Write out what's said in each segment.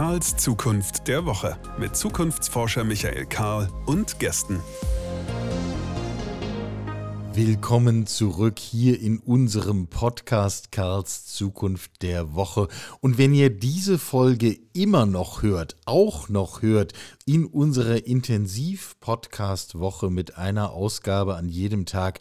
Karls Zukunft der Woche mit Zukunftsforscher Michael Karl und Gästen. Willkommen zurück hier in unserem Podcast Karls Zukunft der Woche. Und wenn ihr diese Folge immer noch hört, auch noch hört, in unserer Intensiv-Podcast-Woche mit einer Ausgabe an jedem Tag,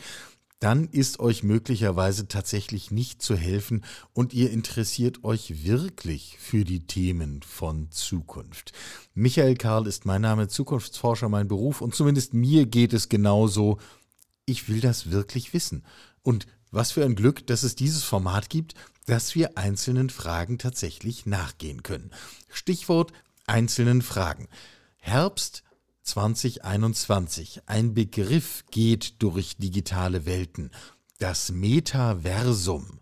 dann ist euch möglicherweise tatsächlich nicht zu helfen und ihr interessiert euch wirklich für die Themen von Zukunft. Michael Karl ist mein Name, Zukunftsforscher mein Beruf und zumindest mir geht es genauso. Ich will das wirklich wissen. Und was für ein Glück, dass es dieses Format gibt, dass wir einzelnen Fragen tatsächlich nachgehen können. Stichwort einzelnen Fragen. Herbst 2021. Ein Begriff geht durch digitale Welten. Das Metaversum.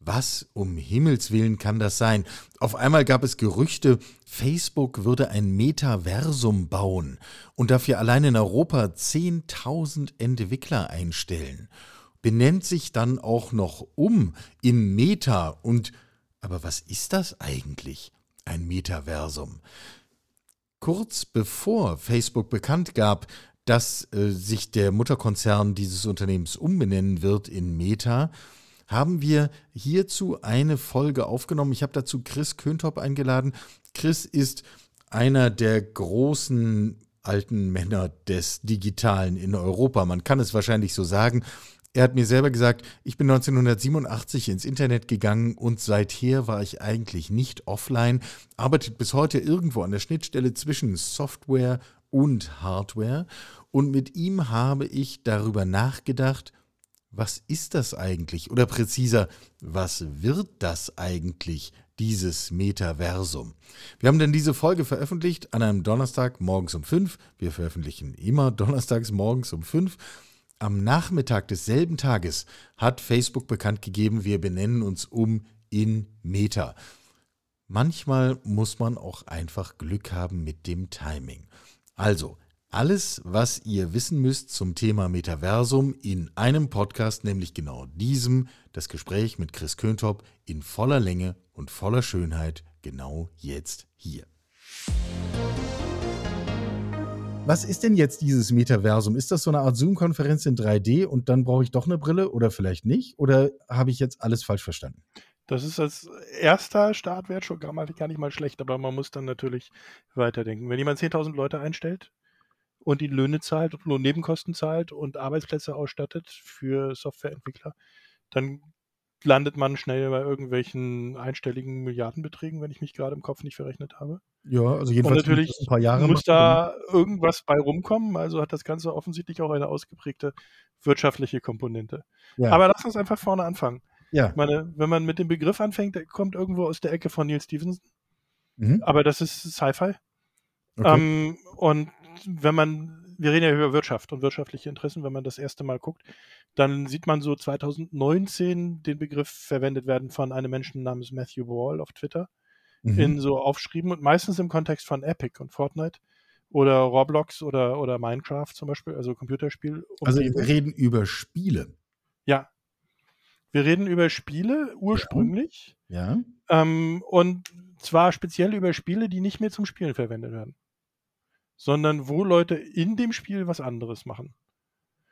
Was um Himmels willen kann das sein? Auf einmal gab es Gerüchte, Facebook würde ein Metaversum bauen und dafür allein in Europa 10.000 Entwickler einstellen. Benennt sich dann auch noch um in Meta und aber was ist das eigentlich? Ein Metaversum. Kurz bevor Facebook bekannt gab, dass äh, sich der Mutterkonzern dieses Unternehmens umbenennen wird in Meta, haben wir hierzu eine Folge aufgenommen. Ich habe dazu Chris Köntop eingeladen. Chris ist einer der großen alten Männer des Digitalen in Europa. Man kann es wahrscheinlich so sagen. Er hat mir selber gesagt, ich bin 1987 ins Internet gegangen und seither war ich eigentlich nicht offline, arbeitet bis heute irgendwo an der Schnittstelle zwischen Software und Hardware. Und mit ihm habe ich darüber nachgedacht, was ist das eigentlich? Oder präziser, was wird das eigentlich, dieses Metaversum? Wir haben dann diese Folge veröffentlicht an einem Donnerstag morgens um fünf. Wir veröffentlichen immer donnerstags morgens um fünf. Am Nachmittag desselben Tages hat Facebook bekannt gegeben, wir benennen uns um in Meta. Manchmal muss man auch einfach Glück haben mit dem Timing. Also, alles, was ihr wissen müsst zum Thema Metaversum in einem Podcast, nämlich genau diesem, das Gespräch mit Chris Köntop in voller Länge und voller Schönheit, genau jetzt hier. Was ist denn jetzt dieses Metaversum? Ist das so eine Art Zoom-Konferenz in 3D und dann brauche ich doch eine Brille oder vielleicht nicht? Oder habe ich jetzt alles falsch verstanden? Das ist als erster Startwert schon gar, gar nicht mal schlecht, aber man muss dann natürlich weiterdenken. Wenn jemand 10.000 Leute einstellt und die Löhne zahlt Lohnnebenkosten zahlt und Arbeitsplätze ausstattet für Softwareentwickler, dann landet man schnell bei irgendwelchen einstelligen Milliardenbeträgen, wenn ich mich gerade im Kopf nicht verrechnet habe. Ja, also jedenfalls Und natürlich ein paar Jahre muss da irgendwas bei rumkommen. Also hat das Ganze offensichtlich auch eine ausgeprägte wirtschaftliche Komponente. Ja. Aber lass uns einfach vorne anfangen. ja. Ich meine, wenn man mit dem Begriff anfängt, der kommt irgendwo aus der Ecke von Neil Stevenson. Mhm. Aber das ist Sci-Fi. Okay. Ähm, und wenn man, wir reden ja über Wirtschaft und wirtschaftliche Interessen, wenn man das erste Mal guckt, dann sieht man so 2019 den Begriff verwendet werden von einem Menschen namens Matthew Wall auf Twitter Mhm. in so Aufschrieben und meistens im Kontext von Epic und Fortnite oder Roblox oder, oder Minecraft zum Beispiel, also Computerspiel. also Umgebung. wir reden über Spiele. ja. Wir reden über Spiele ursprünglich Ja. ähm, und zwar speziell über Spiele, die nicht mehr zum Spielen verwendet werden, sondern wo Leute in dem Spiel was anderes machen.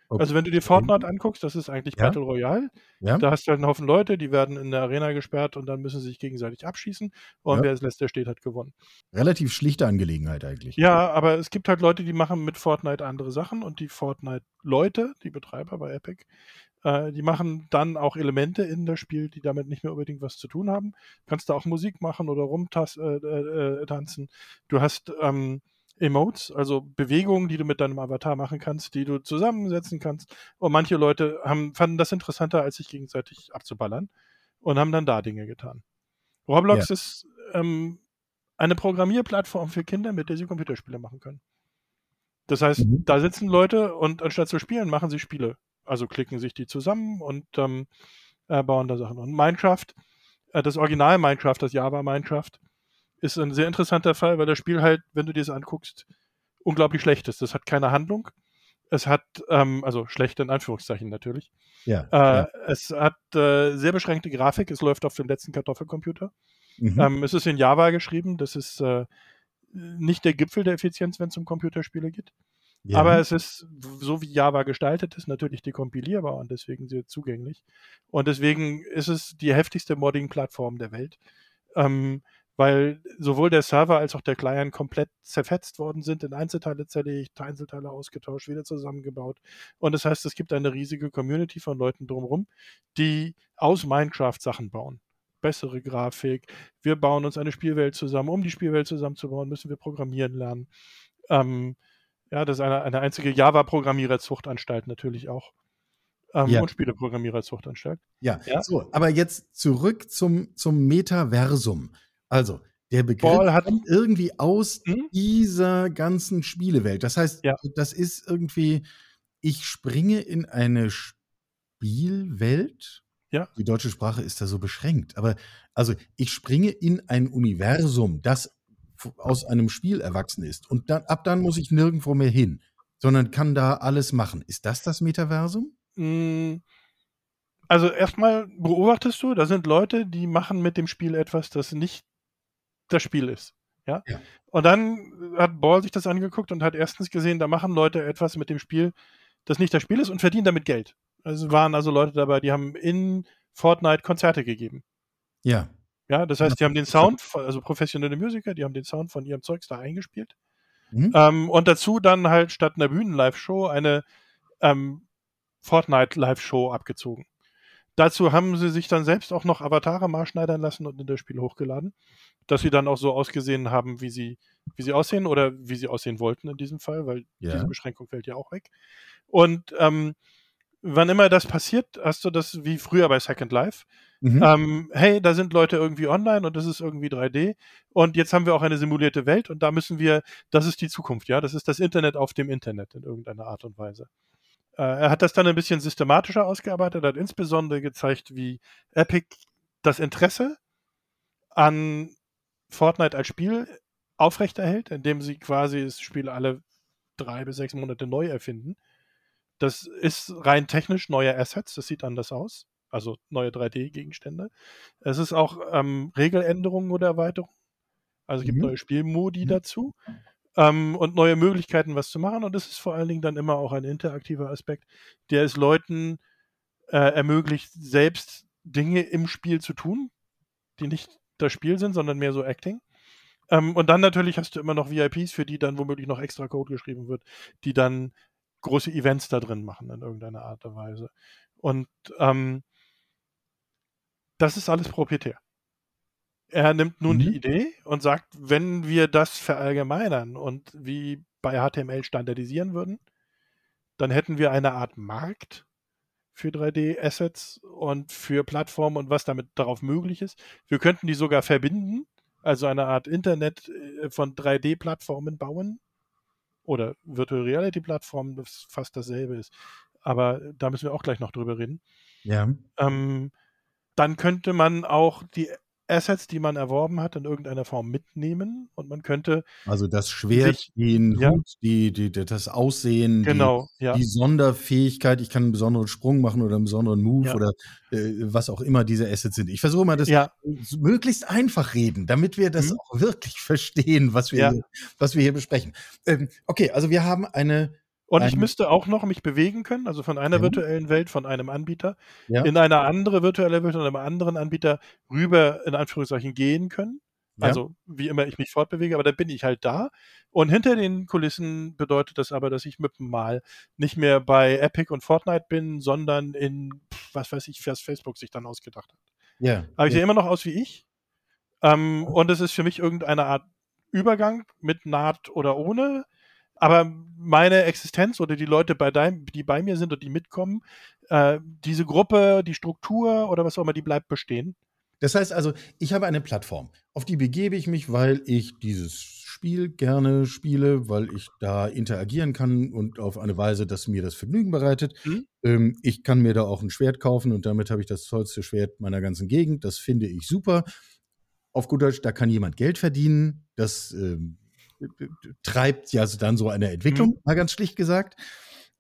Okay. Also wenn du dir Fortnite anguckst, das ist eigentlich Ja. Battle Royale. Ja. Da hast du halt einen Haufen Leute, die werden in der Arena gesperrt und dann müssen sie sich gegenseitig abschießen. Und Ja. wer als letzter steht, hat gewonnen. Relativ schlichte Angelegenheit eigentlich. Ja, aber es gibt halt Leute, die machen mit Fortnite andere Sachen und die Fortnite-Leute, die Betreiber bei Epic, äh, die machen dann auch Elemente in das Spiel, die damit nicht mehr unbedingt was zu tun haben. Kannst da auch Musik machen oder rumtanzen. Äh, äh, tanzen. du hast ähm, Emotes, also Bewegungen, die du mit deinem Avatar machen kannst, die du zusammensetzen kannst. Und manche Leute haben, fanden das interessanter, als sich gegenseitig abzuballern und haben dann da Dinge getan. Roblox ist ähm, eine Programmierplattform für Kinder, mit der sie Computerspiele machen können. Das heißt, Mhm. da sitzen Leute und anstatt zu spielen, machen sie Spiele. Also klicken sich die zusammen und ähm, äh, bauen da Sachen. Und Minecraft, äh, das Original Minecraft, das Java Minecraft, ist ein sehr interessanter Fall, weil das Spiel halt, wenn du dir das anguckst, unglaublich schlecht ist. Das hat keine Handlung. Es hat, ähm, also schlecht in Anführungszeichen natürlich. Ja. Äh, ja. Es hat äh, sehr beschränkte Grafik. Es läuft auf dem letzten Kartoffelcomputer. Mhm. Ähm, es ist in Java geschrieben, das ist äh, nicht der Gipfel der Effizienz, wenn es um Computerspiele geht. Ja. Aber es ist, so wie Java gestaltet ist, natürlich dekompilierbar und deswegen sehr zugänglich. Und deswegen ist es die heftigste Modding-Plattform der Welt. Ähm, weil sowohl der Server als auch der Client komplett zerfetzt worden sind, in Einzelteile zerlegt, Einzelteile ausgetauscht, wieder zusammengebaut. Und das heißt, es gibt eine riesige Community von Leuten drumherum, die aus Minecraft Sachen bauen. Bessere Grafik. Wir bauen uns eine Spielwelt zusammen. Um die Spielwelt zusammenzubauen, müssen wir programmieren lernen. Ähm, ja, das ist eine, eine einzige Java-Programmierer-Zuchtanstalt natürlich auch. Ähm, ja. Und Spieleprogrammierer-Zuchtanstalt. Ja. ja, so, aber jetzt zurück zum, zum Metaversum. Also, der Begriff Ball hat kommt irgendwie aus hm? dieser ganzen Spielewelt. Das heißt, ja. das ist irgendwie, ich springe in eine Spielwelt. Ja. Die deutsche Sprache ist da so beschränkt. Aber also, ich springe in ein Universum, das aus einem Spiel erwachsen ist. Und dann, ab dann muss ich nirgendwo mehr hin, sondern kann da alles machen. Ist das das Metaversum? Hm. Also erstmal beobachtest du, da sind Leute, die machen mit dem Spiel etwas, das nicht das Spiel ist. Ja? ja? Und dann hat Ball sich das angeguckt und hat erstens gesehen, da machen Leute etwas mit dem Spiel, das nicht das Spiel ist und verdienen damit Geld. Also waren also Leute dabei, die haben in Fortnite Konzerte gegeben. Ja. Ja, das heißt, die haben den Sound, also professionelle Musiker, die haben den Sound von ihrem Zeugs da eingespielt. Mhm. Ähm, und dazu dann halt statt einer Bühnen-Live-Show eine ähm, Fortnite-Live-Show abgezogen. Dazu haben sie sich dann selbst auch noch Avatare maßschneidern lassen und in das Spiel hochgeladen, dass sie dann auch so ausgesehen haben, wie sie, wie sie aussehen oder wie sie aussehen wollten in diesem Fall, weil ja. diese Beschränkung fällt ja auch weg. Und ähm, wann immer das passiert, hast du das wie früher bei Second Life. Mhm. Ähm, hey, da sind Leute irgendwie online und das ist irgendwie 3D und jetzt haben wir auch eine simulierte Welt und da müssen wir, das ist die Zukunft, ja, das ist das Internet auf dem Internet in irgendeiner Art und Weise. Äh, er hat das dann ein bisschen systematischer ausgearbeitet, hat insbesondere gezeigt, wie Epic das Interesse an Fortnite als Spiel aufrechterhält, indem sie quasi das Spiel alle drei bis sechs Monate neu erfinden. Das ist rein technisch neue Assets, das sieht anders aus. Also neue 3D-Gegenstände. Es ist auch ähm, Regeländerungen oder Erweiterungen. Also es gibt mhm. neue Spielmodi mhm. dazu ähm, und neue Möglichkeiten, was zu machen. Und es ist vor allen Dingen dann immer auch ein interaktiver Aspekt, der es Leuten äh, ermöglicht, selbst Dinge im Spiel zu tun, die nicht das Spiel sind, sondern mehr so Acting. Ähm, und dann natürlich hast du immer noch VIPs, für die dann womöglich noch extra Code geschrieben wird, die dann große Events da drin machen in irgendeiner Art und Weise. Und ähm, das ist alles proprietär. Er nimmt nun mhm. die Idee und sagt, wenn wir das verallgemeinern und wie bei HTML standardisieren würden, dann hätten wir eine Art Markt für 3D-Assets und für Plattformen und was damit darauf möglich ist. Wir könnten die sogar verbinden, also eine Art Internet äh, von 3D-Plattformen bauen oder Virtual Reality-Plattformen, das fast dasselbe ist. Aber da müssen wir auch gleich noch drüber reden. Ja. Ähm, dann könnte man auch die Assets, die man erworben hat, in irgendeiner Form mitnehmen und man könnte. Also das Schwert, sich, den ja, Hut, die, die, das Aussehen, genau, die, ja. die, Sonderfähigkeit, ich kann einen besonderen Sprung machen oder einen besonderen Move ja. oder äh, was auch immer diese Assets sind. Ich versuche mal das möglichst einfach reden, damit wir das mhm. auch wirklich verstehen, was wir, hier, was wir hier besprechen. Ähm, okay, also wir haben eine und ich müsste auch noch mich bewegen können, also von einer ja. virtuellen Welt, von einem Anbieter, ja. in eine andere virtuelle Welt von einem anderen Anbieter rüber, in Anführungszeichen, gehen können. Ja. Also wie immer ich mich fortbewege, aber dann bin ich halt da. Und hinter den Kulissen bedeutet das aber, dass ich mit Mal nicht mehr bei Epic und Fortnite bin, sondern in, was weiß ich, was Facebook sich dann ausgedacht hat. Ja. Aber ich sehe immer noch aus wie ich. Ähm, und es ist für mich irgendeine Art Übergang mit Naht oder ohne aber meine Existenz oder die Leute, bei dein, die bei mir sind und die mitkommen, äh, diese Gruppe, die Struktur oder was auch immer, die bleibt bestehen. Das heißt also, ich habe eine Plattform, auf die begebe ich mich, weil ich dieses Spiel gerne spiele, weil ich da interagieren kann und auf eine Weise, dass mir das Vergnügen bereitet. Mhm. Ähm, ich kann mir da auch ein Schwert kaufen und damit habe ich das tollste Schwert meiner ganzen Gegend. Das finde ich super. Auf gut Deutsch, da kann jemand Geld verdienen. Das ähm, treibt ja dann so eine Entwicklung, mhm. mal ganz schlicht gesagt.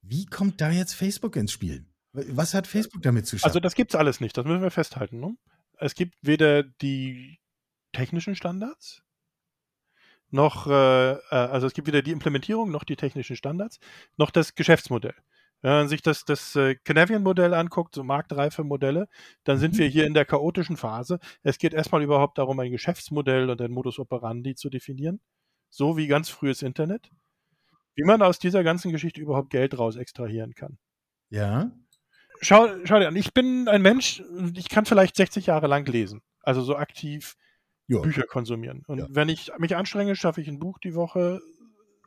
Wie kommt da jetzt Facebook ins Spiel? Was hat Facebook damit zu tun? Also das gibt es alles nicht, das müssen wir festhalten. Ne? Es gibt weder die technischen Standards, noch, äh, äh, also es gibt weder die Implementierung noch die technischen Standards, noch das Geschäftsmodell. Wenn man sich das, das äh, Canavian-Modell anguckt, so marktreife Modelle, dann sind Mhm. wir hier in der chaotischen Phase. Es geht erstmal überhaupt darum, ein Geschäftsmodell und ein Modus operandi zu definieren, so wie ganz frühes Internet. Wie man aus dieser ganzen Geschichte überhaupt Geld raus extrahieren kann. Ja. Schau, schau dir an, ich bin ein Mensch, ich kann vielleicht 60 Jahre lang lesen, also so aktiv Ja. Bücher konsumieren. Und Ja. wenn ich mich anstrenge, schaffe ich ein Buch die Woche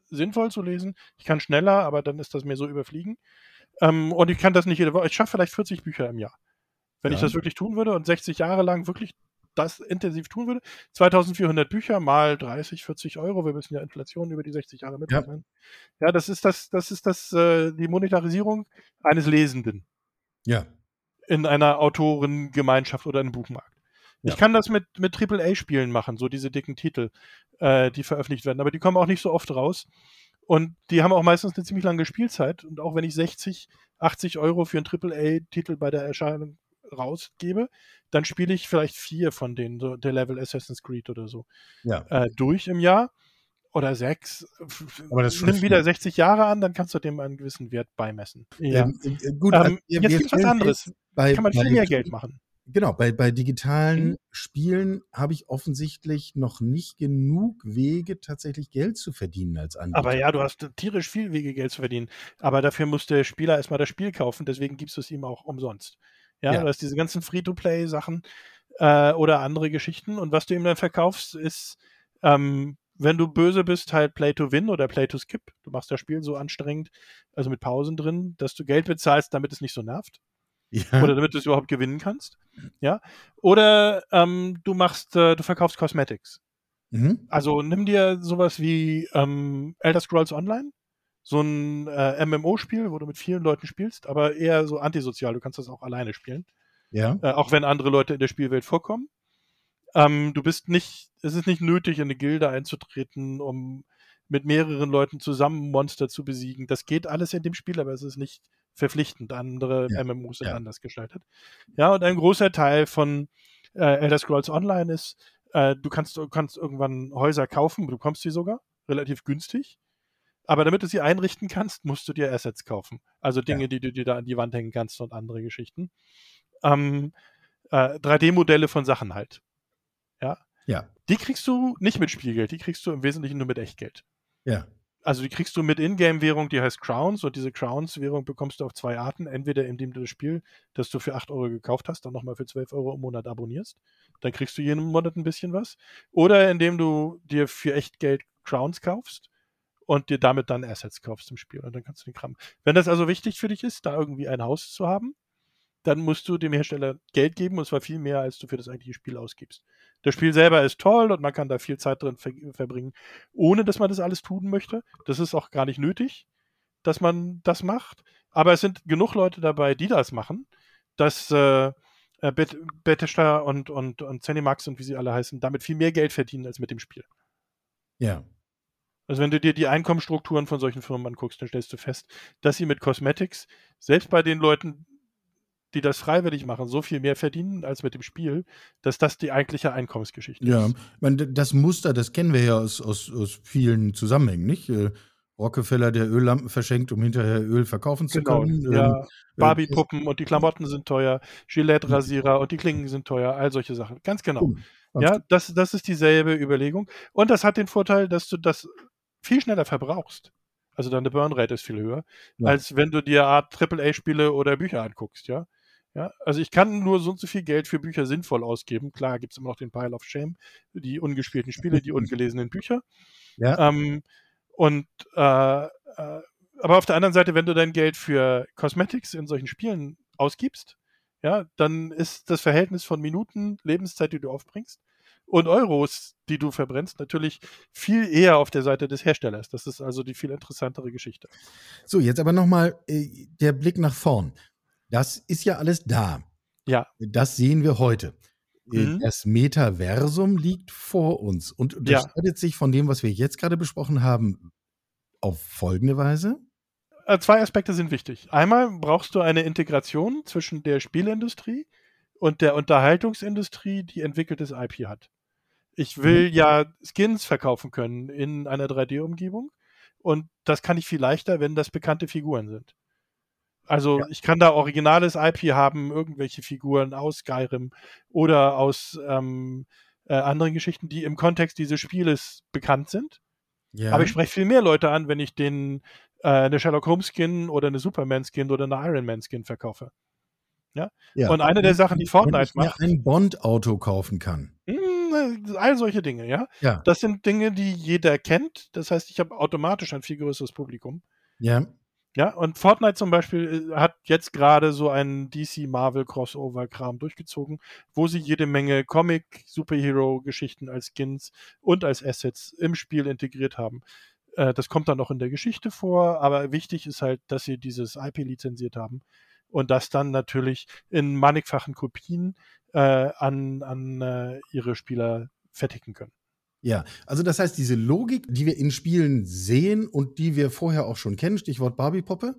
sinnvoll zu lesen. Ich kann schneller, aber dann ist das mir so überfliegen. Ähm, und ich kann das nicht jede Woche. Ich schaffe vielleicht 40 Bücher im Jahr. Wenn ich Ja. das wirklich tun würde und 60 Jahre lang wirklich das intensiv tun würde, 2400 Bücher mal 30, 40 Euro, wir müssen ja Inflation über die 60 Jahre mitrechnen. Ja. das ist das, das ist das, äh, die Monetarisierung eines Lesenden Ja. in einer Autorengemeinschaft oder einem Buchmarkt. Ja. Ich kann das mit, mit AAA-Spielen machen, so diese dicken Titel, äh, die veröffentlicht werden, aber die kommen auch nicht so oft raus. Und die haben auch meistens eine ziemlich lange Spielzeit. Und auch wenn ich 60, 80 Euro für einen AAA-Titel bei der Erscheinung rausgebe, dann spiele ich vielleicht vier von denen, so der Level Assassin's Creed oder so, Ja. äh, durch im Jahr. Oder sechs. Aber das Nimm wieder 60 Jahre an, dann kannst du dem einen gewissen Wert beimessen. Ja. Ähm, äh, gut, Ähm, also jetzt wir gibt's was anderes. Bei, Kann man viel mehr Geld machen. Genau, bei, bei digitalen Mhm. Spielen habe ich offensichtlich noch nicht genug Wege, tatsächlich Geld zu verdienen als Anbieter. Aber ja, du hast tierisch viel Wege, Geld zu verdienen. Aber dafür muss der Spieler erstmal das Spiel kaufen, deswegen gibst du es ihm auch umsonst. Ja, Ja. du hast diese ganzen Free-to-Play-Sachen äh, oder andere Geschichten. Und was du ihm dann verkaufst, ist, ähm, wenn du böse bist, halt Play to Win oder Play to Skip. Du machst das Spiel so anstrengend, also mit Pausen drin, dass du Geld bezahlst, damit es nicht so nervt. ja. Oder damit du es überhaupt gewinnen kannst. Ja. Oder ähm, du machst, äh, du verkaufst Cosmetics. mhm. Also nimm dir sowas wie ähm, Elder Scrolls Online, so ein äh, MMO-Spiel, wo du mit vielen Leuten spielst, aber eher so antisozial. Du kannst das auch alleine spielen, ja. äh, auch wenn andere Leute in der Spielwelt vorkommen. Ähm, du bist nicht, es ist nicht nötig, in eine Gilde einzutreten, um mit mehreren Leuten zusammen Monster zu besiegen. Das geht alles in dem Spiel, aber es ist nicht verpflichtend. Andere Ja, MMOs sind ja. anders gestaltet. Ja, und ein großer Teil von äh, Elder Scrolls Online ist, äh, du kannst, du kannst irgendwann Häuser kaufen, du bekommst sie sogar relativ günstig. Aber damit du sie einrichten kannst, musst du dir Assets kaufen. Also Dinge, Ja. die du dir da an die Wand hängen kannst und andere Geschichten. Ähm, äh, 3D-Modelle von Sachen halt. Ja. Ja. Die kriegst du nicht mit Spielgeld, die kriegst du im Wesentlichen nur mit Echtgeld. Ja. Also die kriegst du mit Ingame-Währung, die heißt Crowns und diese Crowns-Währung bekommst du auf zwei Arten. Entweder indem du das Spiel, das du für 8 Euro gekauft hast, dann nochmal für 12 Euro im Monat abonnierst. Dann kriegst du jeden Monat ein bisschen was. Oder indem du dir für Echtgeld Crowns kaufst und dir damit dann Assets kaufst im Spiel. Und dann kannst du den Kram. Wenn das also wichtig für dich ist, da irgendwie ein Haus zu haben, dann musst du dem Hersteller Geld geben und zwar viel mehr, als du für das eigentliche Spiel ausgibst. Das Spiel selber ist toll und man kann da viel Zeit drin ver verbringen, ohne dass man das alles tun möchte. Das ist auch gar nicht nötig, dass man das macht. Aber es sind genug Leute dabei, die das machen, dass äh, äh, Bet Bethesda und, und, und Zenimax und wie sie alle heißen, damit viel mehr Geld verdienen als mit dem Spiel. Ja. Also wenn du dir die Einkommensstrukturen von solchen Firmen anguckst, dann stellst du fest, dass sie mit Cosmetics, selbst bei den Leuten, die das freiwillig machen, so viel mehr verdienen als mit dem Spiel, dass das die eigentliche Einkommensgeschichte Ja, ist. meine, das Muster, das kennen wir ja aus, aus, aus vielen Zusammenhängen, nicht? Äh, Rockefeller, der Öllampen verschenkt, um hinterher Öl verkaufen zu Genau, können. ja. Ähm, Barbie-Puppen und die Klamotten sind teuer, Gillette-Rasierer und die Klingen sind teuer, all solche Sachen. Ganz genau. Ja, das, das ist dieselbe Überlegung. Und das hat den Vorteil, dass du das viel schneller verbrauchst. Also deine Burnrate ist viel höher, Ja. als wenn du dir Art AAA-Spiele oder Bücher anguckst, ja. Ja, also ich kann nur so und so viel Geld für Bücher sinnvoll ausgeben. Klar gibt es immer noch den Pile of Shame, die ungespielten Spiele, die ungelesenen Bücher. Ja. Ähm, und äh, äh, aber auf der anderen Seite, wenn du dein Geld für Cosmetics in solchen Spielen ausgibst, ja, dann ist das Verhältnis von Minuten Lebenszeit, die du aufbringst, und Euros, die du verbrennst, natürlich viel eher auf der Seite des Herstellers. Das ist also die viel interessantere Geschichte. So, jetzt aber nochmal äh, der Blick nach vorn. Das ist ja alles da. Ja. Das sehen wir heute. Äh, Mhm. Das Metaversum liegt vor uns und Ja. unterscheidet sich von dem, was wir jetzt gerade besprochen haben, auf folgende Weise. Äh, Zwei Aspekte sind wichtig. Einmal brauchst du eine Integration zwischen der Spielindustrie und der Unterhaltungsindustrie, die entwickeltes IP hat. Ich will mhm. ja Skins verkaufen können in einer 3D-Umgebung. Und das kann ich viel leichter, wenn das bekannte Figuren sind. Also ja. ich kann da originales IP haben, irgendwelche Figuren aus Skyrim oder aus ähm, äh, anderen Geschichten, die im Kontext dieses Spieles bekannt sind. Ja. Aber ich spreche viel mehr Leute an, wenn ich den äh, eine Sherlock Holmes Skin oder eine Superman Skin oder eine Iron Man Skin verkaufe. Ja? ja. Und eine der Sachen, die Fortnite wenn ich macht. Mir ein Bond-Auto kaufen kann. Mh, all solche Dinge, ja? ja. Das sind Dinge, die jeder kennt. Das heißt, ich habe automatisch ein viel größeres Publikum. Ja. Ja, und Fortnite zum Beispiel äh, hat jetzt gerade so einen DC Marvel Crossover Kram durchgezogen, wo sie jede Menge Comic Superhero Geschichten als Skins und als Assets im Spiel integriert haben. Äh, das kommt dann noch in der Geschichte vor, aber wichtig ist halt, dass sie dieses IP lizenziert haben und das dann natürlich in mannigfachen Kopien äh, an, an äh, ihre Spieler fertigen können. Ja, also das heißt, diese Logik, die wir in Spielen sehen und die wir vorher auch schon kennen, Stichwort Barbie-Poppe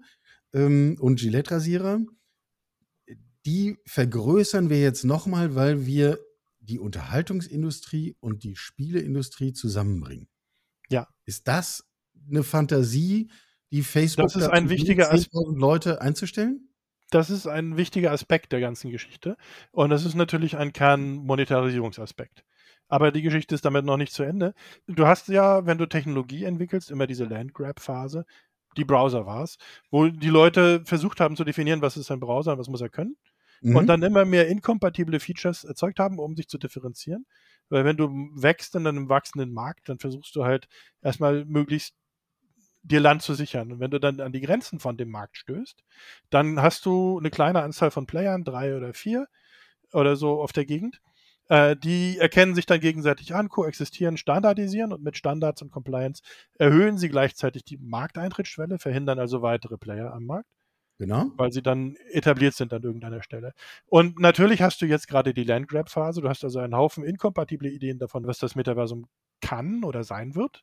ähm, und Gillette-Rasierer, die vergrößern wir jetzt nochmal, weil wir die Unterhaltungsindustrie und die Spieleindustrie zusammenbringen. Ja. Ist das eine Fantasie, die Facebook das ist ein wichtiger Leute einzustellen? Das ist ein wichtiger Aspekt der ganzen Geschichte. Und das ist natürlich ein Kernmonetarisierungsaspekt. Aber die Geschichte ist damit noch nicht zu Ende. Du hast ja, wenn du Technologie entwickelst, immer diese Landgrab-Phase. Die Browser war es, wo die Leute versucht haben zu definieren, was ist ein Browser und was muss er können. Mhm. Und dann immer mehr inkompatible Features erzeugt haben, um sich zu differenzieren. Weil wenn du wächst in einem wachsenden Markt, dann versuchst du halt erstmal möglichst dir Land zu sichern. Und wenn du dann an die Grenzen von dem Markt stößt, dann hast du eine kleine Anzahl von Playern, drei oder vier oder so auf der Gegend. Äh, die erkennen sich dann gegenseitig an, koexistieren, standardisieren und mit Standards und Compliance erhöhen sie gleichzeitig die Markteintrittsschwelle, verhindern also weitere Player am Markt. Genau. Weil sie dann etabliert sind an irgendeiner Stelle. Und natürlich hast du jetzt gerade die Landgrab-Phase. Du hast also einen Haufen inkompatible Ideen davon, was das Metaversum kann oder sein wird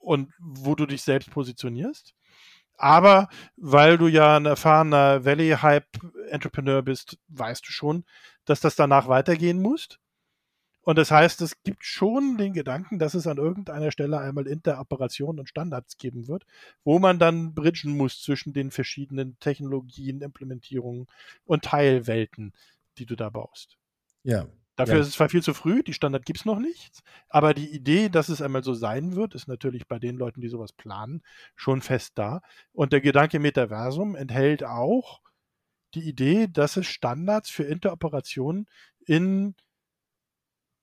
und wo du dich selbst positionierst. Aber weil du ja ein erfahrener Valley-Hype-Entrepreneur bist, weißt du schon, dass das danach weitergehen muss. Und das heißt, es gibt schon den Gedanken, dass es an irgendeiner Stelle einmal Interoperationen und Standards geben wird, wo man dann bridgen muss zwischen den verschiedenen Technologien, Implementierungen und Teilwelten, die du da baust. Ja, Dafür ja. ist es zwar viel zu früh, die Standard gibt es noch nicht, aber die Idee, dass es einmal so sein wird, ist natürlich bei den Leuten, die sowas planen, schon fest da. Und der Gedanke Metaversum enthält auch die Idee, dass es Standards für Interoperationen in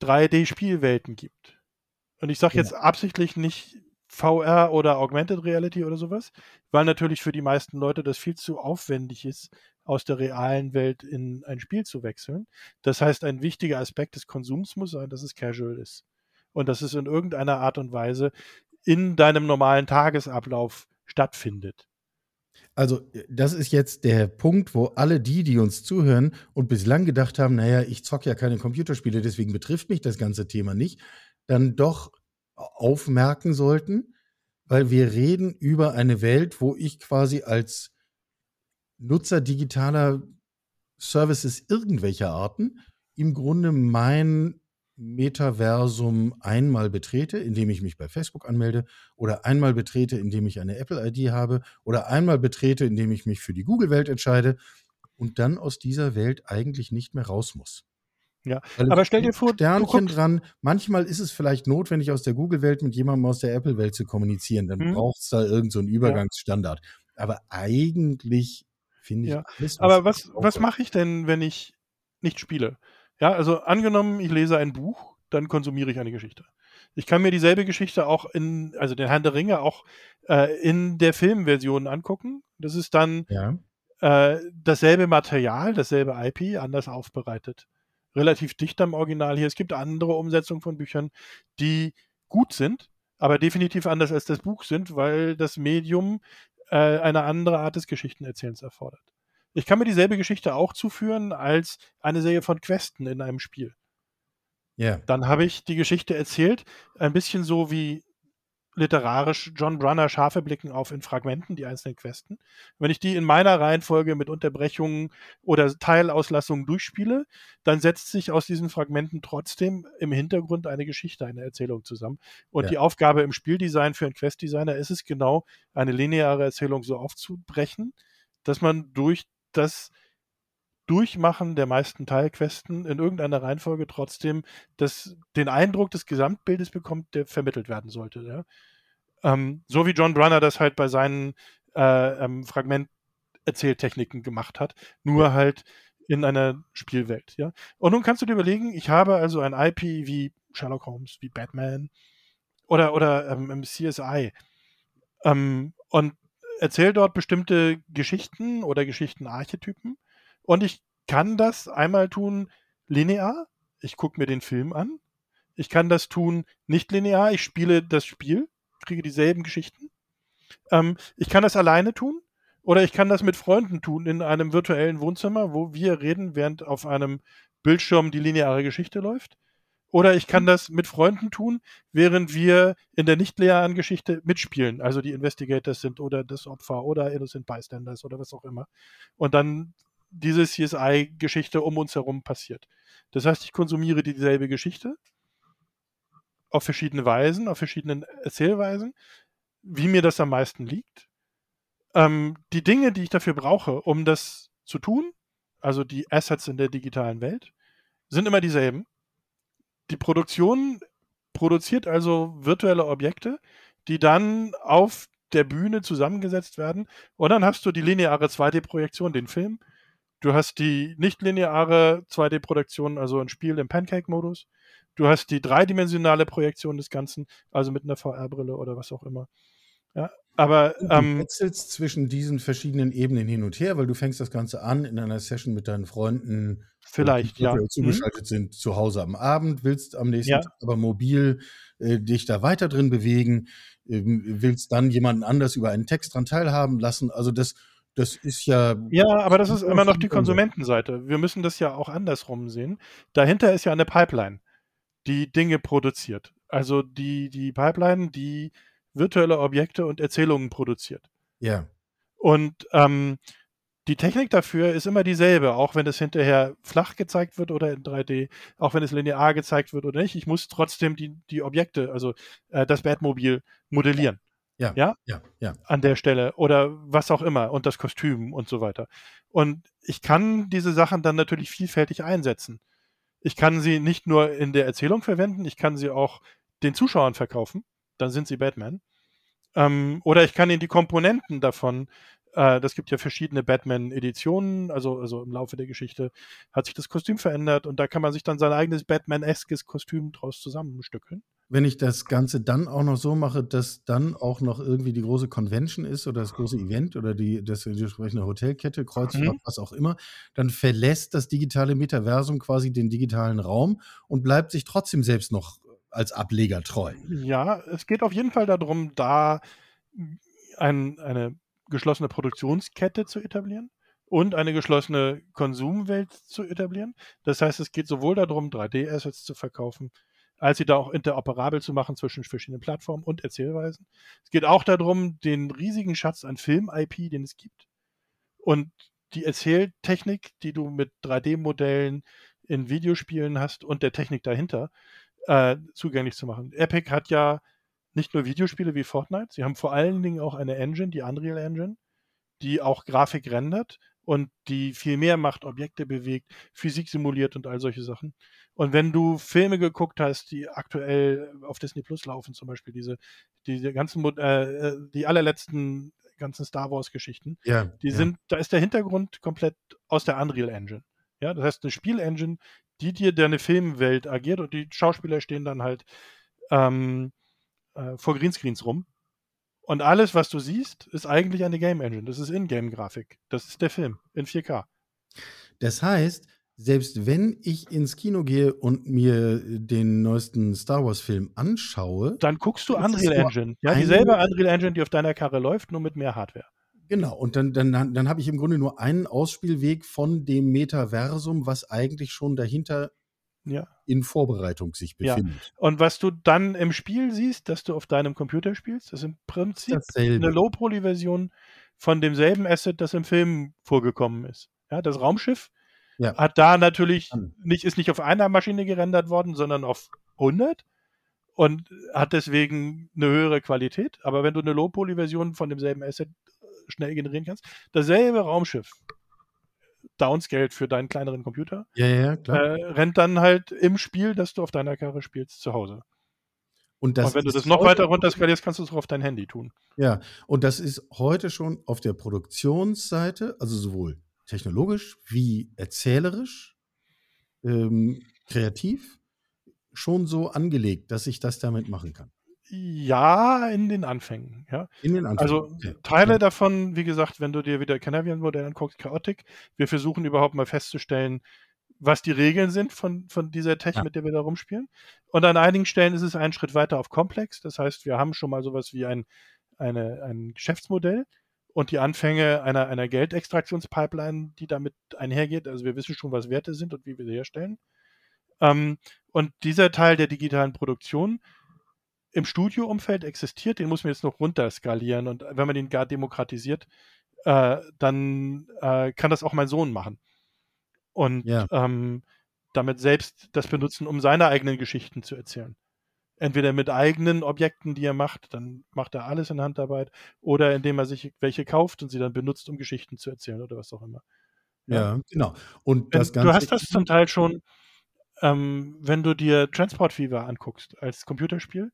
3D-Spielwelten gibt. Und ich sage jetzt ja. absichtlich nicht VR oder Augmented Reality oder sowas, weil natürlich für die meisten Leute das viel zu aufwendig ist, aus der realen Welt in ein Spiel zu wechseln. Das heißt, ein wichtiger Aspekt des Konsums muss sein, dass es casual ist. Und dass es in irgendeiner Art und Weise in deinem normalen Tagesablauf stattfindet. Also, das ist jetzt der Punkt, wo alle die, die uns zuhören und bislang gedacht haben, naja, ich zocke ja keine Computerspiele, deswegen betrifft mich das ganze Thema nicht, dann doch aufmerken sollten, weil wir reden über eine Welt, wo ich quasi als Nutzer digitaler Services irgendwelcher Arten im Grunde mein Metaversum einmal betrete, indem ich mich bei Facebook anmelde oder einmal betrete, indem ich eine Apple-ID habe oder einmal betrete, indem ich mich für die Google-Welt entscheide und dann aus dieser Welt eigentlich nicht mehr raus muss. Ja, aber stell dir vor, Sternchen dran. Manchmal ist es vielleicht notwendig, aus der Google-Welt mit jemandem aus der Apple-Welt zu kommunizieren. Dann mhm. braucht es da irgendeinen so Übergangsstandard. Ja. Aber eigentlich finde ich ja. alles. Aber was, was mache ich denn, wenn ich nicht spiele? Ja, also angenommen, ich lese ein Buch, dann konsumiere ich eine Geschichte. Ich kann mir dieselbe Geschichte auch in, also den Herrn der Ringe auch äh, in der Filmversion angucken. Das ist dann ja. äh, dasselbe Material, dasselbe IP, anders aufbereitet. Relativ dicht am Original hier. Es gibt andere Umsetzungen von Büchern, die gut sind, aber definitiv anders als das Buch sind, weil das Medium äh, eine andere Art des Geschichtenerzählens erfordert. Ich kann mir dieselbe Geschichte auch zuführen als eine Serie von Questen in einem Spiel. Ja. Dann habe ich die Geschichte erzählt, ein bisschen so wie literarisch John Brunner Schafe blicken auf in Fragmenten, die einzelnen Questen. Wenn ich die in meiner Reihenfolge mit Unterbrechungen oder Teilauslassungen durchspiele, dann setzt sich aus diesen Fragmenten trotzdem im Hintergrund eine Geschichte, eine Erzählung zusammen. Und ja. die Aufgabe im Spieldesign für einen Questdesigner ist es genau, eine lineare Erzählung so aufzubrechen, dass man durch das Durchmachen der meisten Teilquesten in irgendeiner Reihenfolge trotzdem das, den Eindruck des Gesamtbildes bekommt, der vermittelt werden sollte. Ja? Ähm, so wie John Brunner das halt bei seinen äh, ähm, Fragment-Erzähltechniken gemacht hat, nur halt in einer Spielwelt. Ja? Und nun kannst du dir überlegen, ich habe also ein IP wie Sherlock Holmes, wie Batman oder, oder ähm, CSI ähm, und erzähle dort bestimmte Geschichten oder Geschichtenarchetypen und ich kann das einmal tun linear. Ich gucke mir den Film an. Ich kann das tun nicht linear. Ich spiele das Spiel, kriege dieselben Geschichten. Ähm, ich kann das alleine tun. Oder ich kann das mit Freunden tun in einem virtuellen Wohnzimmer, wo wir reden, während auf einem Bildschirm die lineare Geschichte läuft. Oder ich kann mhm. das mit Freunden tun, während wir in der nicht linearen Geschichte mitspielen. Also die Investigators sind oder das Opfer oder Innocent Bystanders oder was auch immer. Und dann diese CSI-Geschichte um uns herum passiert. Das heißt, ich konsumiere dieselbe Geschichte auf verschiedene Weisen, auf verschiedenen Erzählweisen, wie mir das am meisten liegt. Ähm, die Dinge, die ich dafür brauche, um das zu tun, also die Assets in der digitalen Welt, sind immer dieselben. Die Produktion produziert also virtuelle Objekte, die dann auf der Bühne zusammengesetzt werden. Und dann hast du die lineare 2D-Projektion, den Film, Du hast die nicht-lineare 2D-Produktion, also ein Spiel im Pancake-Modus. Du hast die dreidimensionale Projektion des Ganzen, also mit einer VR-Brille oder was auch immer. Ja, aber du ähm, wechselst zwischen diesen verschiedenen Ebenen hin und her, weil du fängst das Ganze an in einer Session mit deinen Freunden, vielleicht die ja zugeschaltet mhm. sind zu Hause am Abend, willst am nächsten ja. Tag aber mobil äh, dich da weiter drin bewegen, äh, willst dann jemanden anders über einen Text dran teilhaben lassen. Also das das ist ja. Ja, aber das ist immer noch die Konsumentenseite. Wir müssen das ja auch andersrum sehen. Dahinter ist ja eine Pipeline, die Dinge produziert. Also die, die Pipeline, die virtuelle Objekte und Erzählungen produziert. Ja. Und ähm, die Technik dafür ist immer dieselbe, auch wenn es hinterher flach gezeigt wird oder in 3D, auch wenn es linear gezeigt wird oder nicht. Ich muss trotzdem die, die Objekte, also äh, das Batmobil modellieren. Ja, ja, ja, ja. An der Stelle oder was auch immer und das Kostüm und so weiter. Und ich kann diese Sachen dann natürlich vielfältig einsetzen. Ich kann sie nicht nur in der Erzählung verwenden, ich kann sie auch den Zuschauern verkaufen. Dann sind sie Batman. Ähm, oder ich kann ihnen die Komponenten davon äh, das gibt ja verschiedene Batman-Editionen, also, also im Laufe der Geschichte hat sich das Kostüm verändert und da kann man sich dann sein eigenes Batman-eskes Kostüm draus zusammenstückeln wenn ich das Ganze dann auch noch so mache, dass dann auch noch irgendwie die große Convention ist oder das große Event oder die, das, die entsprechende Hotelkette, Kreuzfahrt, mhm. was auch immer, dann verlässt das digitale Metaversum quasi den digitalen Raum und bleibt sich trotzdem selbst noch als Ableger treu. Ja, es geht auf jeden Fall darum, da ein, eine geschlossene Produktionskette zu etablieren und eine geschlossene Konsumwelt zu etablieren. Das heißt, es geht sowohl darum, 3D-Assets zu verkaufen, als sie da auch interoperabel zu machen zwischen verschiedenen Plattformen und Erzählweisen. Es geht auch darum, den riesigen Schatz an Film-IP, den es gibt, und die Erzähltechnik, die du mit 3D-Modellen in Videospielen hast und der Technik dahinter, äh, zugänglich zu machen. Epic hat ja nicht nur Videospiele wie Fortnite, sie haben vor allen Dingen auch eine Engine, die Unreal Engine, die auch Grafik rendert und die viel mehr macht, Objekte bewegt, Physik simuliert und all solche Sachen. Und wenn du Filme geguckt hast, die aktuell auf Disney Plus laufen, zum Beispiel diese, diese ganzen, äh, äh, die allerletzten ganzen Star Wars Geschichten, ja, die ja. sind, da ist der Hintergrund komplett aus der Unreal Engine. Ja, das heißt eine Spielengine, die dir deine Filmwelt agiert und die Schauspieler stehen dann halt ähm, äh, vor Greenscreens rum. Und alles, was du siehst, ist eigentlich eine Game Engine. Das ist Ingame-Grafik. Das ist der Film in 4K. Das heißt, selbst wenn ich ins Kino gehe und mir den neuesten Star Wars-Film anschaue. Dann guckst du Unreal Engine. Ja, dieselbe Unreal Engine, die auf deiner Karre läuft, nur mit mehr Hardware. Genau, und dann, dann, dann habe ich im Grunde nur einen Ausspielweg von dem Metaversum, was eigentlich schon dahinter ja. in Vorbereitung sich Ja. befindet. Und was du dann im Spiel siehst, dass du auf deinem Computer spielst, ist im Prinzip Dasselbe. eine Low-Poly-Version von demselben Asset, das im Film vorgekommen ist. Ja, das Raumschiff Ja. hat da natürlich nicht, ist nicht auf einer Maschine gerendert worden, sondern auf 100 und hat deswegen eine höhere Qualität. Aber wenn du eine Low-Poly-Version von demselben Asset äh, schnell generieren kannst, dasselbe Raumschiff, downscaled für deinen kleineren Computer, Ja, ja, klar. äh, rennt dann halt im Spiel, das du auf deiner Karre spielst, zu Hause. und das und wenn du das noch weiter runterskalierst, kannst du es auch auf dein Handy tun. Ja, und das ist heute schon auf der Produktionsseite, also sowohl technologisch wie erzählerisch, ähm, kreativ, schon so angelegt, dass ich das damit machen kann. Ja, in den Anfängen. Ja. In den Anfängen. Also Okay. Teile Ja. davon, wie gesagt, wenn du dir wieder Canavian-Modell anguckst, Chaotic, wir versuchen überhaupt mal festzustellen, was die Regeln sind von, von dieser Tech, Ja. mit der wir da rumspielen. Und an einigen Stellen ist es einen Schritt weiter auf komplex. Das heißt, wir haben schon mal sowas wie ein, eine, ein Geschäftsmodell und die Anfänge einer, einer Geldextraktionspipeline, die damit einhergeht. Also wir wissen schon, was Werte sind und wie wir sie herstellen. Ähm, und dieser Teil der digitalen Produktion im Studioumfeld existiert, den muss man jetzt noch runterskalieren. Und wenn man den gar demokratisiert, äh, dann äh, kann das auch mein Sohn machen. Und Ja. ähm, damit selbst das benutzen, um seine eigenen Geschichten zu erzählen. Entweder mit eigenen Objekten, die er macht, dann macht er alles in Handarbeit, oder indem er sich welche kauft und sie dann benutzt, um Geschichten zu erzählen oder was auch immer. ja, genau. Und das Ganze. du hast das zum Teil schon, ähm, wenn du dir Transport Fever anguckst als Computerspiel.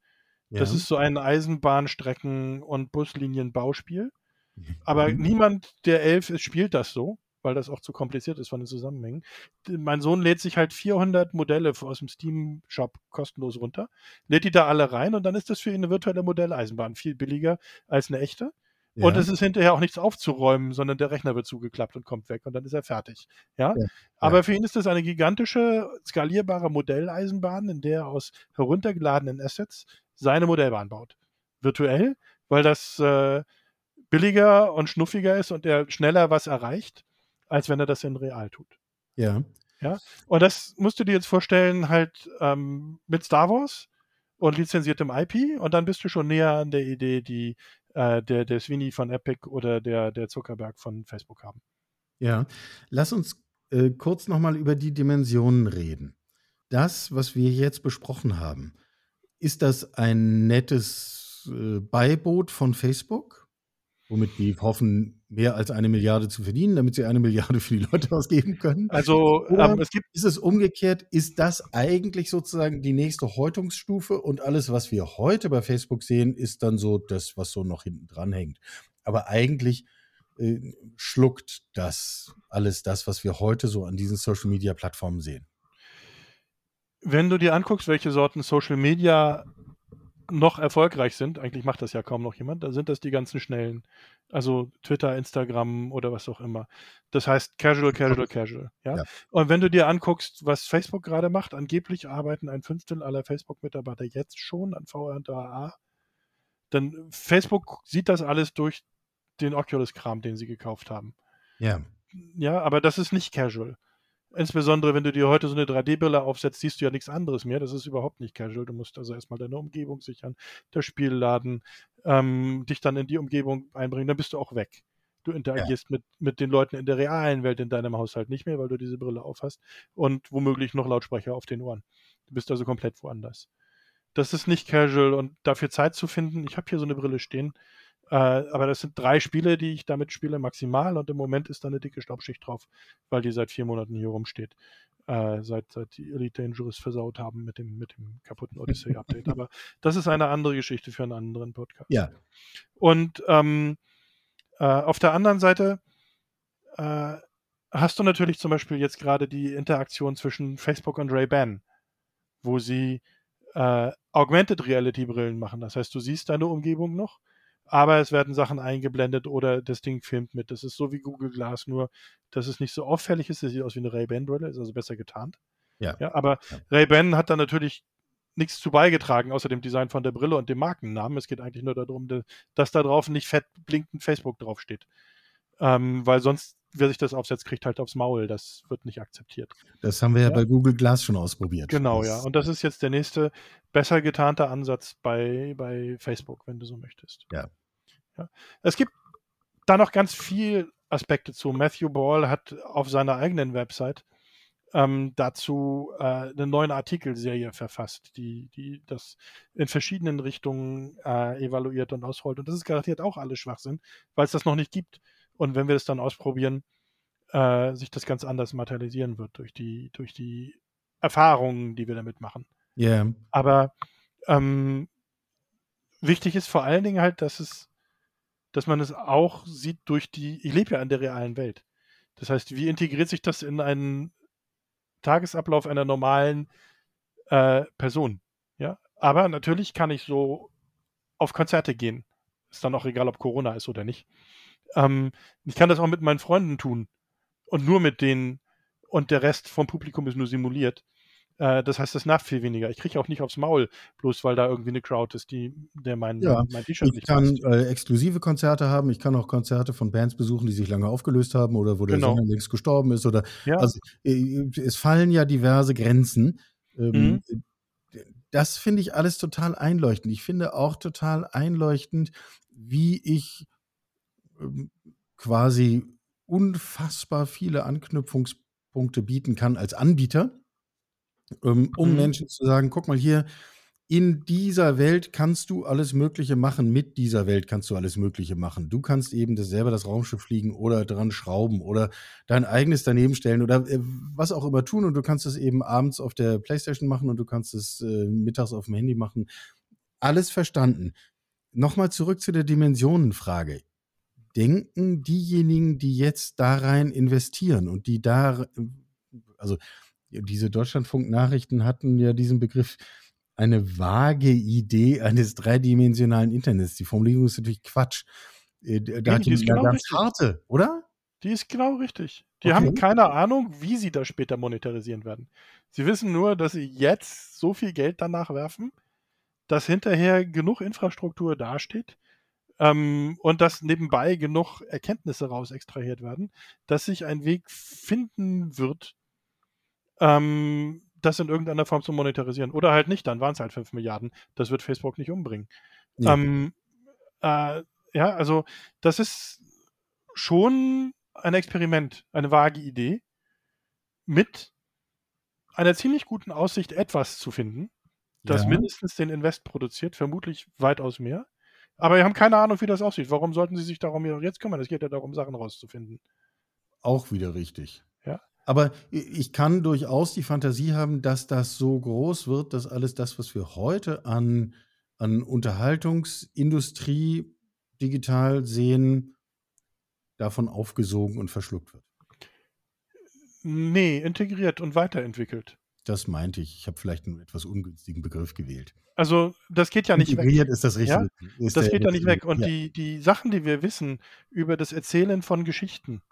Ja. Das ist so ein Eisenbahnstrecken- und Buslinien-Bauspiel. Aber Mhm. niemand, der elf ist, spielt das so, weil das auch zu kompliziert ist von den Zusammenhängen. Mein Sohn lädt sich halt 400 Modelle aus dem Steam-Shop kostenlos runter, lädt die da alle rein und dann ist das für ihn eine virtuelle Modelleisenbahn. Viel billiger als eine echte. ja. Und es ist hinterher auch nichts aufzuräumen, sondern der Rechner wird zugeklappt und kommt weg und dann ist er fertig. Ja? Ja, Aber für ihn ist das eine gigantische, skalierbare Modelleisenbahn, in der er aus heruntergeladenen Assets seine Modellbahn baut. Virtuell, weil das äh, billiger und schnuffiger ist und er schneller was erreicht, als wenn er das in real tut. ja. Und das musst du dir jetzt vorstellen, halt ähm, mit Star Wars und lizenziertem IP und dann bist du schon näher an der Idee, die äh, der, der Sweeney von Epic oder der, der Zuckerberg von Facebook haben. Ja, lass uns äh, kurz nochmal über die Dimensionen reden. Das, was wir jetzt besprochen haben, ist das ein nettes äh, Beiboot von Facebook, womit die hoffen, mehr als eine Milliarde zu verdienen, damit sie eine Milliarde für die Leute ausgeben können? Also Oder ähm, es gibt Ist es umgekehrt? Ist das eigentlich sozusagen die nächste Häutungsstufe und alles, was wir heute bei Facebook sehen, ist dann so das, was so noch hinten dran hängt? Aber eigentlich äh, schluckt das alles das, was wir heute so an diesen Social Media Plattformen sehen. Wenn du dir anguckst, welche Sorten Social Media noch erfolgreich sind, eigentlich macht das ja kaum noch jemand, dann sind das die ganzen schnellen. Also Twitter, Instagram oder was auch immer. Das heißt Casual, Casual, Casual. Ja? Ja. Und wenn du dir anguckst, was Facebook gerade macht, angeblich arbeiten ein Fünftel aller Facebook-Mitarbeiter jetzt schon an VR und AA, dann Facebook sieht das alles durch den Oculus-Kram, den sie gekauft haben. Ja. Ja, aber das ist nicht casual. Insbesondere, wenn du dir heute so eine 3D-Brille aufsetzt, siehst du ja nichts anderes mehr. Das ist überhaupt nicht casual. Du musst also erstmal deine Umgebung sichern, das Spiel laden, ähm, dich dann in die Umgebung einbringen, dann bist du auch weg. Du interagierst mit, mit den Leuten in der realen Welt in deinem Haushalt nicht mehr, weil du diese Brille aufhast und womöglich noch Lautsprecher auf den Ohren. Du bist also komplett woanders. Das ist nicht casual und dafür Zeit zu finden. Ich habe hier so eine Brille stehen, äh, aber das sind drei Spiele, die ich damit spiele, maximal. Und im Moment ist da eine dicke Staubschicht drauf, weil die seit vier Monaten hier rumsteht. Äh, seit, seit die Elite Dangerous versaut haben mit dem, mit dem kaputten Odyssey-Update. aber das ist eine andere Geschichte für einen anderen Podcast. Ja. Und ähm, äh, auf der anderen Seite äh, hast du natürlich zum Beispiel jetzt gerade die Interaktion zwischen Facebook und Ray-Ban, wo sie äh, Augmented Reality Brillen machen. Das heißt, du siehst deine Umgebung noch, aber es werden Sachen eingeblendet oder das Ding filmt mit. Das ist so wie Google Glass, nur dass es nicht so auffällig ist. Es sieht aus wie eine Ray-Ban-Brille, ist also besser getarnt. Ja. ja aber Ja. Ray-Ban hat da natürlich nichts zu beigetragen, außer dem Design von der Brille und dem Markennamen. Es geht eigentlich nur darum, dass da drauf nicht fett blinkend Facebook draufsteht. Ähm, weil sonst, wer sich das aufsetzt, kriegt halt aufs Maul. Das wird nicht akzeptiert. Das haben wir ja, ja bei Google Glass schon ausprobiert. Genau, das ja. Und das ist jetzt der nächste besser getarnte Ansatz bei, bei Facebook, wenn du so möchtest. Ja. ja. Es gibt da noch ganz viel Aspekte zu. Matthew Ball hat auf seiner eigenen Website ähm, dazu äh, eine neue Artikelserie verfasst, die, die das in verschiedenen Richtungen äh, evaluiert und ausrollt. Und das ist garantiert auch alles Schwachsinn, weil es das noch nicht gibt. Und wenn wir das dann ausprobieren, äh, sich das ganz anders materialisieren wird durch die, durch die Erfahrungen, die wir damit machen. Ja. Yeah. Aber ähm, wichtig ist vor allen Dingen halt, dass es, dass man es auch sieht durch die, ich lebe ja in der realen Welt. Das heißt, wie integriert sich das in einen Tagesablauf einer normalen äh, Person. Ja, aber natürlich kann ich so auf Konzerte gehen. Ist dann auch egal, ob Corona ist oder nicht. Ähm, ich kann das auch mit meinen Freunden tun und nur mit denen und der Rest vom Publikum ist nur simuliert. Äh, das heißt, das nervt viel weniger. Ich kriege auch nicht aufs Maul, bloß weil da irgendwie eine Crowd ist, die der mein, ja, mein T-Shirt nicht kann äh, exklusive Konzerte haben. Ich kann auch Konzerte von Bands besuchen, die sich lange aufgelöst haben oder wo der genau. Sänger längst gestorben ist. Oder ja. also äh, es fallen ja diverse Grenzen. Ähm, mhm. Das finde ich alles total einleuchtend. Ich finde auch total einleuchtend, wie ich quasi unfassbar viele Anknüpfungspunkte bieten kann als Anbieter ähm, um Mhm. Menschen zu sagen: „Guck mal hier, in dieser Welt kannst du alles Mögliche machen, mit dieser Welt kannst du alles Mögliche machen. Du kannst eben das selber das Raumschiff fliegen oder dran schrauben oder dein eigenes daneben stellen oder, äh, was auch immer tun und du kannst es eben abends auf der Playstation machen und du kannst es, äh, mittags dem Handy machen.“ Alles verstanden. Nochmal zurück zu der Dimensionenfrage. Denken diejenigen, die jetzt da rein investieren und die da also diese Deutschlandfunk-Nachrichten hatten ja diesen Begriff eine vage Idee eines dreidimensionalen Internets. Die Formulierung ist natürlich Quatsch. Äh, da hat die, die ist genau ganz richtig. harte, oder? Die ist genau richtig. Die okay. haben keine Ahnung, wie sie das später monetarisieren werden. Sie wissen nur, dass sie jetzt so viel Geld danach werfen, dass hinterher genug Infrastruktur dasteht ähm, und dass nebenbei genug Erkenntnisse raus extrahiert werden, dass sich ein Weg finden wird, ähm, das in irgendeiner Form zu monetarisieren. Oder halt nicht, dann waren es halt 5 Milliarden. Das wird Facebook nicht umbringen. Ja. Ähm, äh, ja, also das ist schon ein Experiment, eine vage Idee mit einer ziemlich guten Aussicht, etwas zu finden, das ja. mindestens den Invest produziert, vermutlich weitaus mehr. Aber wir haben keine Ahnung, wie das aussieht. Warum sollten Sie sich darum jetzt kümmern? Es geht ja darum, Sachen rauszufinden. Auch wieder richtig. Ja. Aber ich kann durchaus die Fantasie haben, dass das so groß wird, dass alles das, was wir heute an, an Unterhaltungsindustrie digital sehen, davon aufgesogen und verschluckt wird. Nee, integriert und weiterentwickelt. Das meinte ich. Ich habe vielleicht einen etwas ungünstigen Begriff gewählt. Also, das geht ja nicht integriert weg. ist das Richtige. Ja? Ist das geht ja nicht weg. Und ja. die, die Sachen, die wir wissen über das Erzählen von Geschichten,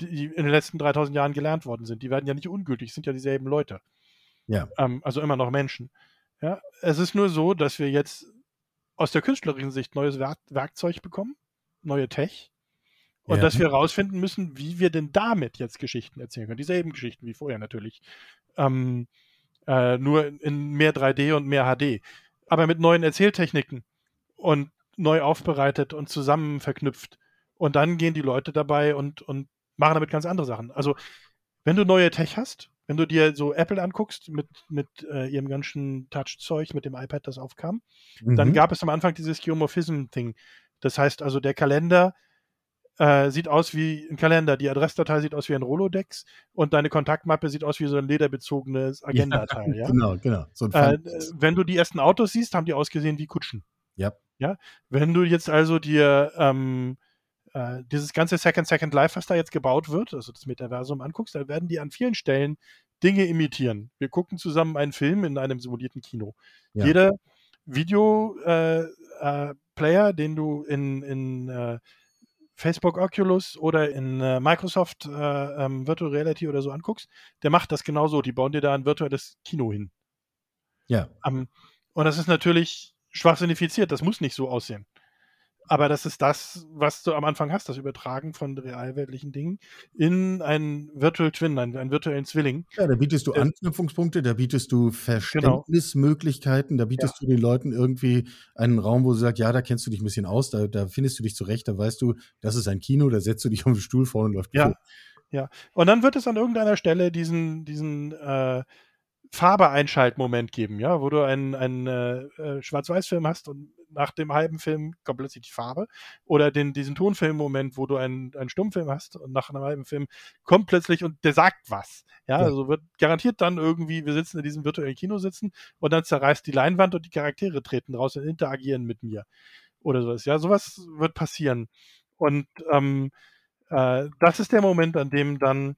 die in den letzten 3000 Jahren gelernt worden sind. Die werden ja nicht ungültig, sind ja dieselben Leute. Ja. Ähm, also immer noch Menschen. Ja, es ist nur so, dass wir jetzt aus der künstlerischen Sicht neues Werk Werkzeug bekommen, neue Tech, und ja. dass wir herausfinden müssen, wie wir denn damit jetzt Geschichten erzählen können. Dieselben Geschichten wie vorher natürlich. Ähm, äh, nur in mehr 3D und mehr HD. Aber mit neuen Erzähltechniken und neu aufbereitet und zusammen verknüpft. Und dann gehen die Leute dabei und, und machen damit ganz andere Sachen. Also, wenn du neue Tech hast, wenn du dir so Apple anguckst mit, mit äh, ihrem ganzen Touch-Zeug, mit dem iPad, das aufkam, mhm. dann gab es am Anfang dieses Geomorphism-Thing. Das heißt also, der Kalender äh, sieht aus wie ein Kalender, die Adressdatei sieht aus wie ein Rolodex und deine Kontaktmappe sieht aus wie so ein lederbezogenes Agendateil. Ja, ja? Genau, genau. So äh, wenn du die ersten Autos siehst, haben die ausgesehen wie Kutschen. Ja. Ja. Wenn du jetzt also dir ähm, äh, dieses ganze Second Second Life, was da jetzt gebaut wird, also das Metaversum anguckst, da werden die an vielen Stellen Dinge imitieren. Wir gucken zusammen einen Film in einem simulierten Kino. Ja. Jeder Video-Player, äh, äh, den du in, in äh, Facebook Oculus oder in äh, Microsoft ähm, Virtual Reality oder so anguckst, der macht das genauso. Die bauen dir da ein virtuelles Kino hin. Ja. Um, und das ist natürlich schwachsinnifiziert, das muss nicht so aussehen. Aber das ist das, was du am Anfang hast, das Übertragen von realweltlichen Dingen in einen Virtual Twin, einen, einen virtuellen Zwilling. Ja, da bietest du Anknüpfungspunkte, da bietest du genau. Verständnismöglichkeiten, da bietest ja. du den Leuten irgendwie einen Raum, wo du sagst, ja, da kennst du dich ein bisschen aus, da, da findest du dich zurecht, da weißt du, das ist ein Kino, da setzt du dich auf den Stuhl vorne und läuft Ja, Film. ja. Und dann wird es an irgendeiner Stelle diesen, diesen äh, Farbe-Einschaltmoment geben, ja, wo du einen, einen äh, äh, Schwarz-Weiß-Film hast und nach dem halben Film kommt plötzlich die Farbe. Oder den, diesen Tonfilm-Moment, wo du einen, einen Stummfilm hast und nach einem halben Film kommt plötzlich und der sagt was. Ja, ja, also wird garantiert dann irgendwie, wir sitzen in diesem virtuellen Kino sitzen und dann zerreißt die Leinwand und die Charaktere treten raus und interagieren mit mir. Oder sowas. Ja, sowas wird passieren. Und ähm, äh, das ist der Moment, an dem dann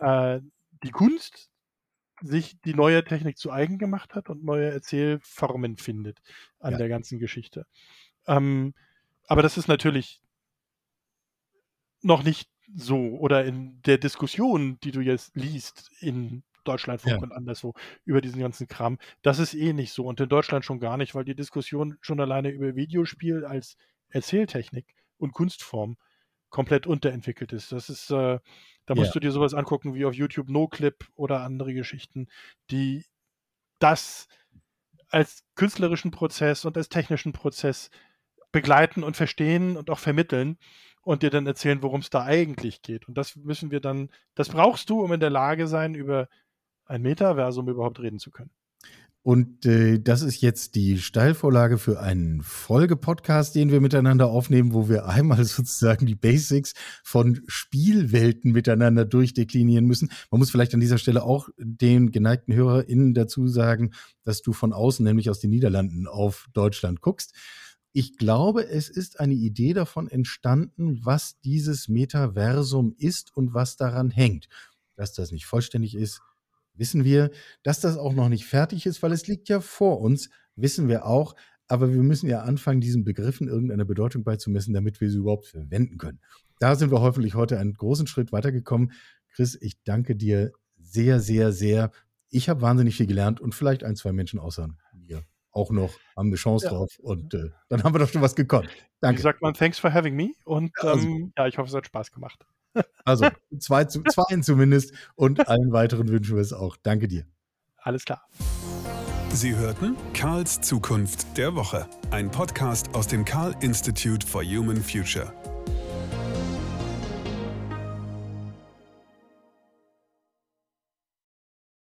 äh, die Kunst sich die neue Technik zu eigen gemacht hat und neue Erzählformen findet an ja. der ganzen Geschichte. Ähm, aber das ist natürlich noch nicht so oder in der Diskussion, die du jetzt liest in Deutschlandfunk ja. und anderswo über diesen ganzen Kram, das ist eh nicht so und in Deutschland schon gar nicht, weil die Diskussion schon alleine über Videospiel als Erzähltechnik und Kunstform komplett unterentwickelt ist. Das ist äh, da musst ja. du dir sowas angucken wie auf YouTube NoClip oder andere Geschichten, die das als künstlerischen Prozess und als technischen Prozess begleiten und verstehen und auch vermitteln und dir dann erzählen, worum es da eigentlich geht. Und das müssen wir dann, das brauchst du, um in der Lage sein, über ein Metaversum überhaupt reden zu können. Und äh, das ist jetzt die Steilvorlage für einen Folgepodcast, den wir miteinander aufnehmen, wo wir einmal sozusagen die Basics von Spielwelten miteinander durchdeklinieren müssen. Man muss vielleicht an dieser Stelle auch den geneigten HörerInnen dazu sagen, dass du von außen, nämlich aus den Niederlanden, auf Deutschland guckst. Ich glaube, es ist eine Idee davon entstanden, was dieses Metaversum ist und was daran hängt. Dass das nicht vollständig ist, wissen wir, dass das auch noch nicht fertig ist, weil es liegt ja vor uns, wissen wir auch. Aber wir müssen ja anfangen, diesen Begriffen irgendeine Bedeutung beizumessen, damit wir sie überhaupt verwenden können. Da sind wir hoffentlich heute einen großen Schritt weitergekommen. Chris, ich danke dir sehr, sehr, sehr. Ich habe wahnsinnig viel gelernt und vielleicht ein, zwei Menschen außer mir auch noch haben eine Chance ja. drauf. Und äh, dann haben wir doch schon was gekonnt. Danke. Wie sagt man, thanks for having me. Und ja, also. ähm, ja ich hoffe, es hat Spaß gemacht. Also zwei, zwei zumindest und allen weiteren wünschen wir es auch. Danke dir. Alles klar. Sie hörten Karls Zukunft der Woche, ein Podcast aus dem Karl Institute for Human Future.